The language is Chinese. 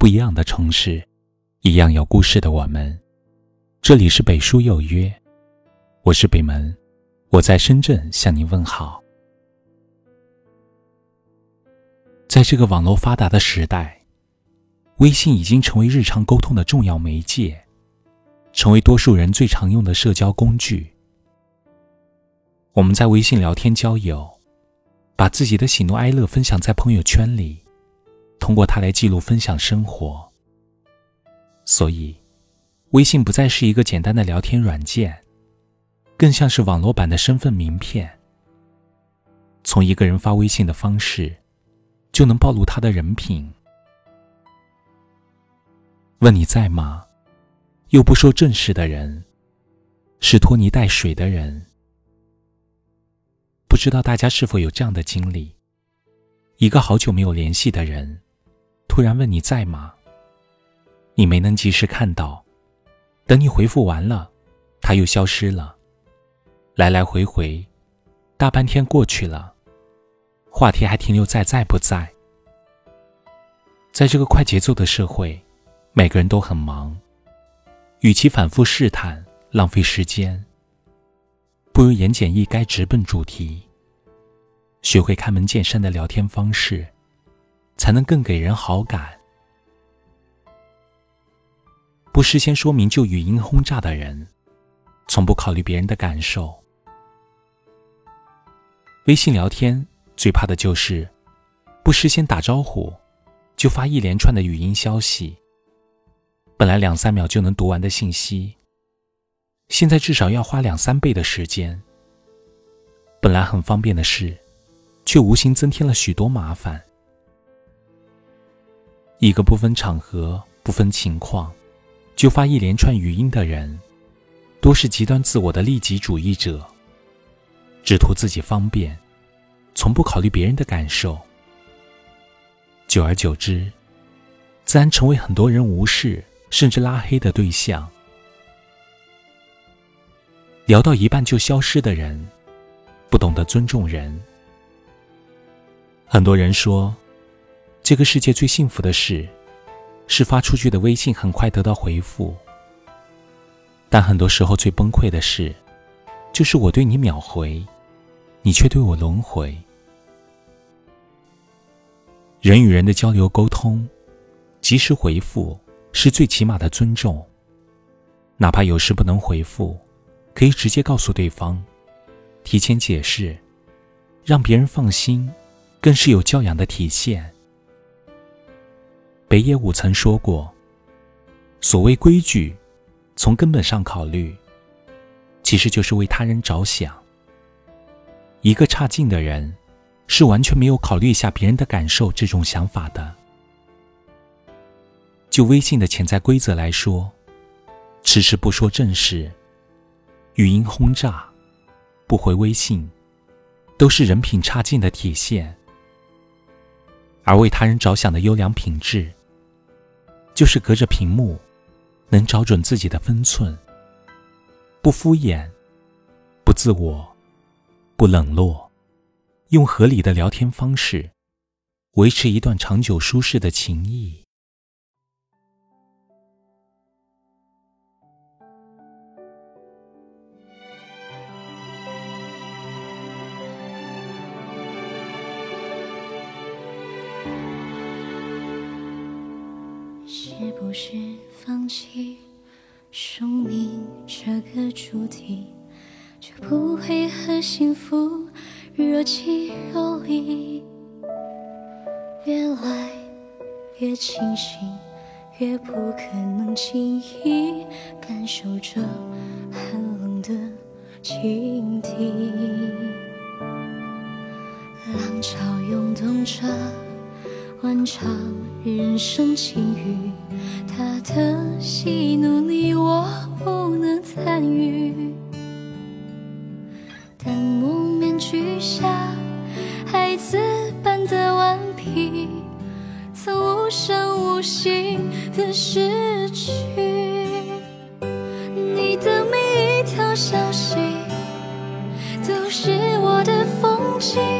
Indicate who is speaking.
Speaker 1: 不一样的城市，一样有故事的我们。这里是北书有约，我是北门，我在深圳向您问好。在这个网络发达的时代，微信已经成为日常沟通的重要媒介，成为多数人最常用的社交工具。我们在微信聊天交友，把自己的喜怒哀乐分享在朋友圈里，通过它来记录分享生活。所以，微信不再是一个简单的聊天软件，更像是网络版的身份名片。从一个人发微信的方式。就能暴露他的人品。问你在吗？又不说正事的人，是拖泥带水的人。不知道大家是否有这样的经历：一个好久没有联系的人，突然问你在吗？你没能及时看到，等你回复完了，他又消失了。来来回回，大半天过去了。话题还停留在在不在？在这个快节奏的社会，每个人都很忙，与其反复试探、浪费时间，不如言简意赅、直奔主题。学会开门见山的聊天方式，才能更给人好感。不事先说明就语音轰炸的人，从不考虑别人的感受。微信聊天。最怕的就是，不事先打招呼，就发一连串的语音消息。本来两三秒就能读完的信息，现在至少要花两三倍的时间。本来很方便的事，却无形增添了许多麻烦。一个不分场合、不分情况，就发一连串语音的人，多是极端自我的利己主义者，只图自己方便。从不考虑别人的感受，久而久之，自然成为很多人无视甚至拉黑的对象。聊到一半就消失的人，不懂得尊重人。很多人说，这个世界最幸福的事，是发出去的微信很快得到回复。但很多时候最崩溃的事，就是我对你秒回，你却对我轮回。人与人的交流沟通，及时回复是最起码的尊重。哪怕有事不能回复，可以直接告诉对方，提前解释，让别人放心，更是有教养的体现。北野武曾说过：“所谓规矩，从根本上考虑，其实就是为他人着想。一个差劲的人。”是完全没有考虑一下别人的感受这种想法的。就微信的潜在规则来说，迟迟不说正事，语音轰炸，不回微信，都是人品差劲的体现。而为他人着想的优良品质，就是隔着屏幕，能找准自己的分寸，不敷衍，不自我，不冷落。用合理的聊天方式，维持一段长久舒适的情谊。
Speaker 2: 是不是放弃生命这个主题，就不会和幸福？若即若离，越来越清醒，越不可能轻易感受着寒冷的倾听。浪潮涌动着万丈人生境遇，他的喜怒里我不能参与。但木面具下孩子般的顽皮，曾无声无息的失去你的每一条消息，都是我的风景。